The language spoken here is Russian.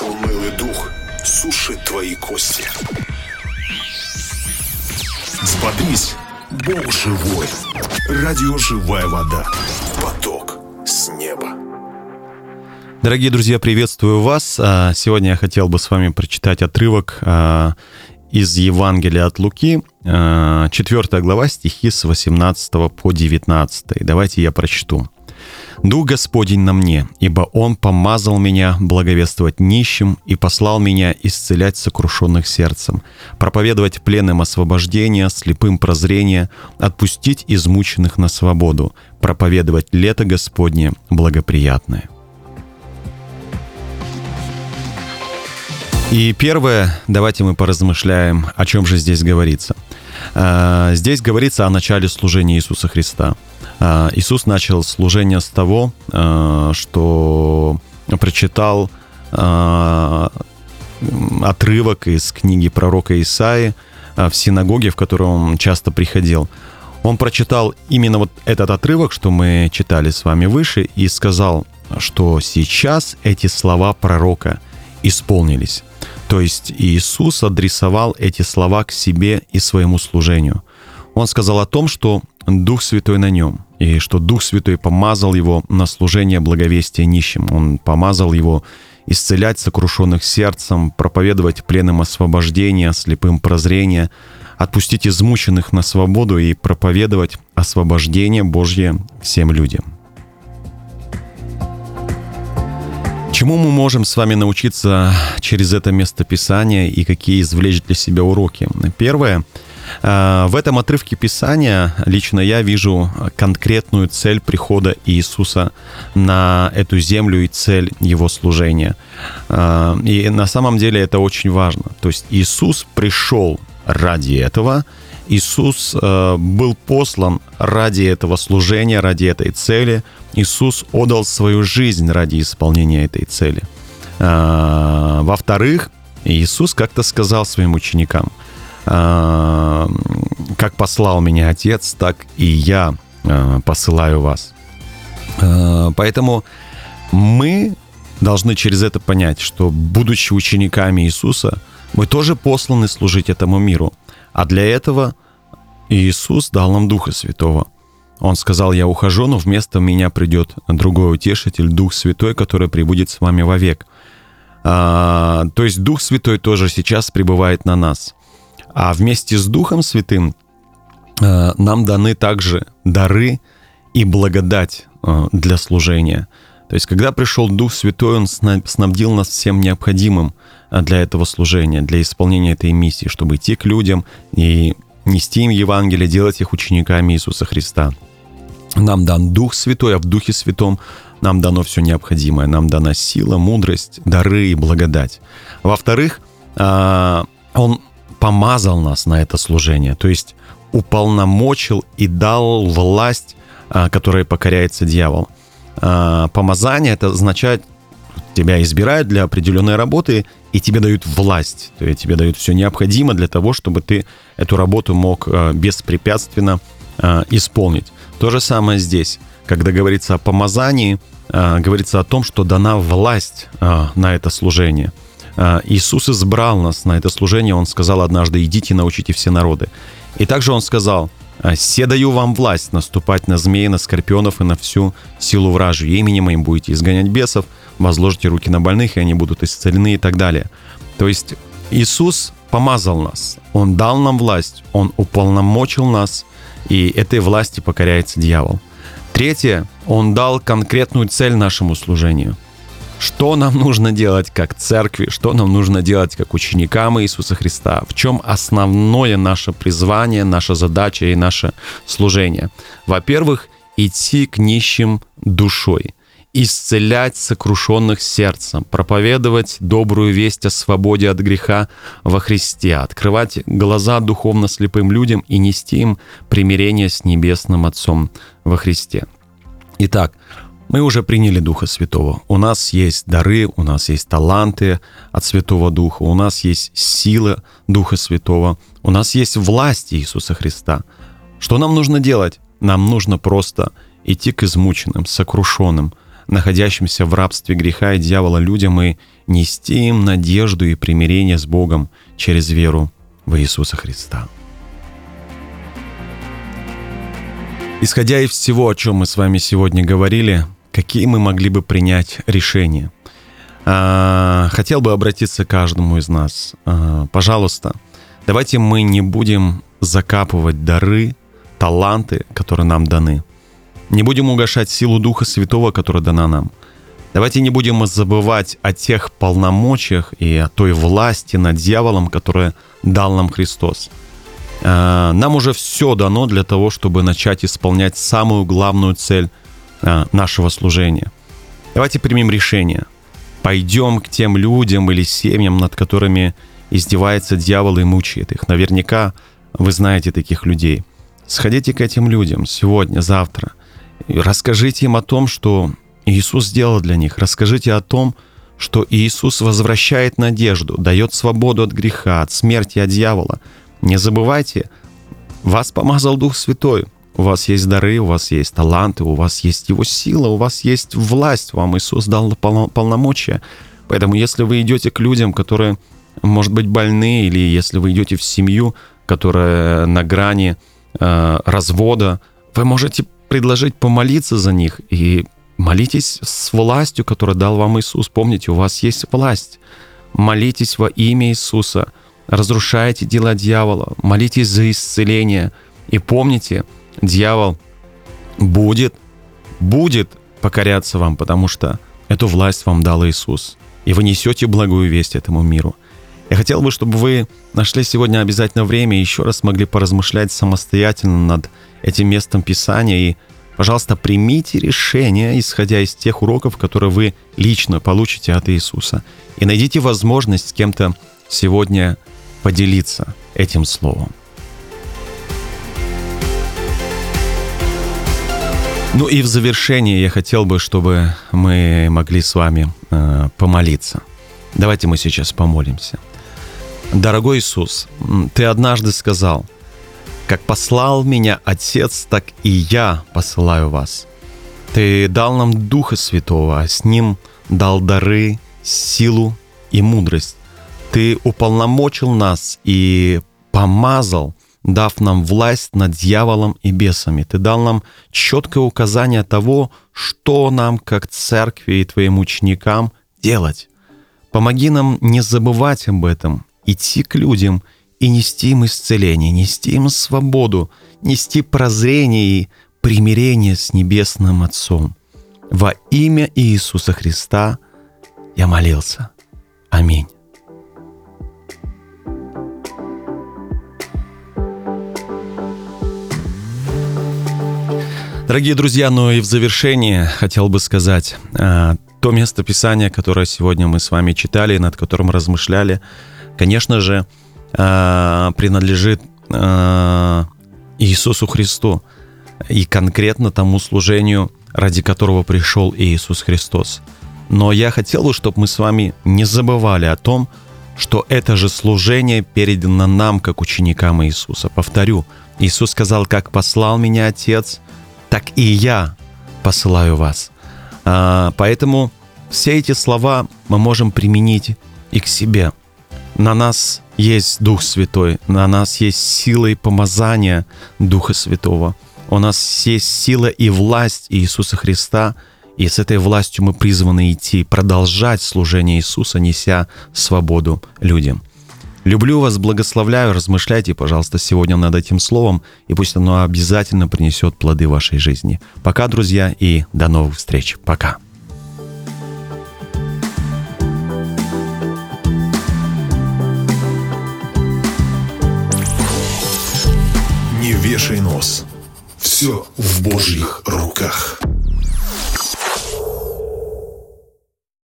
Унылый дух сушит твои кости. Взбодрись, Бог живой. Радио «Живая вода». Поток с неба. Дорогие друзья, приветствую вас. А, сегодня я хотел бы с вами прочитать отрывок а, из Евангелия от Луки, 4 а, глава, стихи с 18 по 19. Давайте я прочту. «Дух Господень на мне, ибо Он помазал меня благовествовать нищим и послал меня исцелять сокрушенных сердцем, проповедовать пленным освобождение, слепым прозрение, отпустить измученных на свободу, проповедовать лето Господне благоприятное». И первое, давайте мы поразмышляем, о чем же здесь говорится. А, здесь говорится о начале служения Иисуса Христа. А, Иисус начал служение с того, а, что прочитал отрывок из книги пророка Исаи в синагоге, в которую он часто приходил. Он прочитал именно вот этот отрывок, что мы читали с вами выше, и сказал, что сейчас эти слова пророка исполнились. То есть Иисус адресовал эти слова к себе и своему служению. Он сказал о том, что Дух Святой на нем, и что Дух Святой помазал его на служение благовестия нищим. Он помазал его исцелять сокрушенных сердцем, проповедовать пленным освобождение, слепым прозрение, отпустить измученных на свободу и проповедовать освобождение Божье всем людям. Чему мы можем с вами научиться через это местописание и какие извлечь для себя уроки? Первое. Э, в этом отрывке Писания лично я вижу конкретную цель прихода Иисуса на эту землю и цель Его служения. Э, и на самом деле это очень важно. То есть Иисус пришел ради этого, Иисус э, был послан ради этого служения, ради этой цели. Иисус отдал свою жизнь ради исполнения этой цели. Э, во-вторых, Иисус как-то сказал своим ученикам, э, как послал меня Отец, так и я э, посылаю вас. Э, поэтому мы должны через это понять, что будучи учениками Иисуса, мы тоже посланы служить этому миру – а для этого Иисус дал нам Духа Святого. Он сказал, я ухожу, но вместо меня придет другой утешитель, Дух Святой, который прибудет с вами вовек. А, то есть Дух Святой тоже сейчас пребывает на нас. А вместе с Духом Святым а, нам даны также дары и благодать а, для служения. То есть, когда пришел Дух Святой, Он снабдил нас всем необходимым а, для этого служения, для исполнения этой миссии, чтобы идти к людям и нести им Евангелие, делать их учениками Иисуса Христа. Нам дан Дух Святой, а в Духе Святом нам дано все необходимое. Нам дана сила, мудрость, дары и благодать. Во-вторых, а, Он помазал нас на это служение, то есть уполномочил и дал власть, а, которой покоряется дьявол. Помазание это означает тебя избирают для определенной работы, и тебе дают власть, то есть тебе дают все необходимое для того, чтобы ты эту работу мог э, беспрепятственно э, исполнить. То же самое здесь. Когда говорится о помазании, э, говорится о том, что дана власть на это служение. Иисус избрал нас на это служение, Он сказал однажды, идите научите все народы. И также Он сказал, «Се даю вам власть наступать на змеи, на скорпионов и на всю силу вражью. Именем моим будете изгонять бесов, возложите руки на больных, и они будут исцелены и так далее. То есть Иисус помазал нас, Он дал нам власть, Он уполномочил нас, и этой власти покоряется дьявол. Третье, Он дал конкретную цель нашему служению. Что нам нужно делать как церкви, что нам нужно делать как ученикам Иисуса Христа, в чем основное наше призвание, наша задача и наше служение. Во-первых, идти к нищим душой – исцелять сокрушенных сердцем, проповедовать добрую весть о свободе от греха во Христе, открывать глаза духовно слепым людям и нести им примирение с Небесным Отцом во Христе. Итак, мы уже приняли Духа Святого. У нас есть дары, у нас есть таланты от Святого Духа, у нас есть сила Духа Святого, у нас есть власть Иисуса Христа. Что нам нужно делать? Нам нужно просто идти к измученным, сокрушенным, находящимся в рабстве греха и дьявола людям и нести им надежду и примирение с Богом через веру в Иисуса Христа. Исходя из всего, о чем мы с вами сегодня говорили, какие мы могли бы принять решения? А, хотел бы обратиться к каждому из нас. А, пожалуйста, давайте мы не будем закапывать дары, таланты, которые нам даны. Не будем угошать силу Духа Святого, которая дана нам. Давайте не будем забывать о тех полномочиях и о той власти над дьяволом, которую дал нам Христос. А, нам уже все дано для того, чтобы начать исполнять самую главную цель нашего служения. Давайте примем решение – пойдем к тем людям или семьям, над которыми издевается дьявол и мучает их. Наверняка вы знаете таких людей. Сходите к этим людям сегодня, завтра. И расскажите им о том, что Иисус сделал для них. Расскажите о том, что Иисус возвращает надежду, дает свободу от греха, от смерти, от дьявола. Не забывайте, вас помазал Дух Святой. У вас есть дары, у вас есть таланты, у вас есть его сила, у вас есть власть, вам Иисус дал полномочия. Поэтому если вы идете к людям, которые, может быть, больны, или если вы идете в семью, которая на грани э, развода, вы можете предложить помолиться за них и молитесь с властью, которую дал вам Иисус. Помните, у вас есть власть. Молитесь во имя Иисуса, разрушайте дела дьявола, молитесь за исцеление. И помните, дьявол будет, будет покоряться вам, потому что эту власть вам дал Иисус. И вы несете благую весть этому миру. Я хотел бы, чтобы вы нашли сегодня обязательно время и еще раз могли поразмышлять самостоятельно над этим местом Писания. И, пожалуйста, примите решение, исходя из тех уроков, которые вы лично получите от Иисуса. И найдите возможность с кем-то сегодня поделиться этим словом. Ну и в завершение я хотел бы, чтобы мы могли с вами э, помолиться. Давайте мы сейчас помолимся. Дорогой Иисус, Ты однажды сказал, «Как послал меня Отец, так и я посылаю вас». Ты дал нам Духа Святого, а с Ним дал дары, силу и мудрость. Ты уполномочил нас и помазал дав нам власть над дьяволом и бесами. Ты дал нам четкое указание того, что нам, как церкви и твоим ученикам, делать. Помоги нам не забывать об этом, идти к людям и нести им исцеление, нести им свободу, нести прозрение и примирение с Небесным Отцом. Во имя Иисуса Христа я молился. Аминь. Дорогие друзья, ну и в завершение хотел бы сказать, а, то место Писания, которое сегодня мы с вами читали, над которым размышляли, конечно же, а, принадлежит а, Иисусу Христу и конкретно тому служению, ради которого пришел Иисус Христос. Но я хотел бы, чтобы мы с вами не забывали о том, что это же служение передано нам, как ученикам Иисуса. Повторю, Иисус сказал, как послал меня Отец, так и я посылаю вас. А, поэтому все эти слова мы можем применить и к себе. На нас есть Дух Святой, на нас есть сила и помазание Духа Святого. У нас есть сила и власть Иисуса Христа, и с этой властью мы призваны идти, продолжать служение Иисуса, неся свободу людям. Люблю вас, благословляю, размышляйте, пожалуйста, сегодня над этим словом, и пусть оно обязательно принесет плоды вашей жизни. Пока, друзья, и до новых встреч. Пока. Не вешай нос. Все в Божьих руках.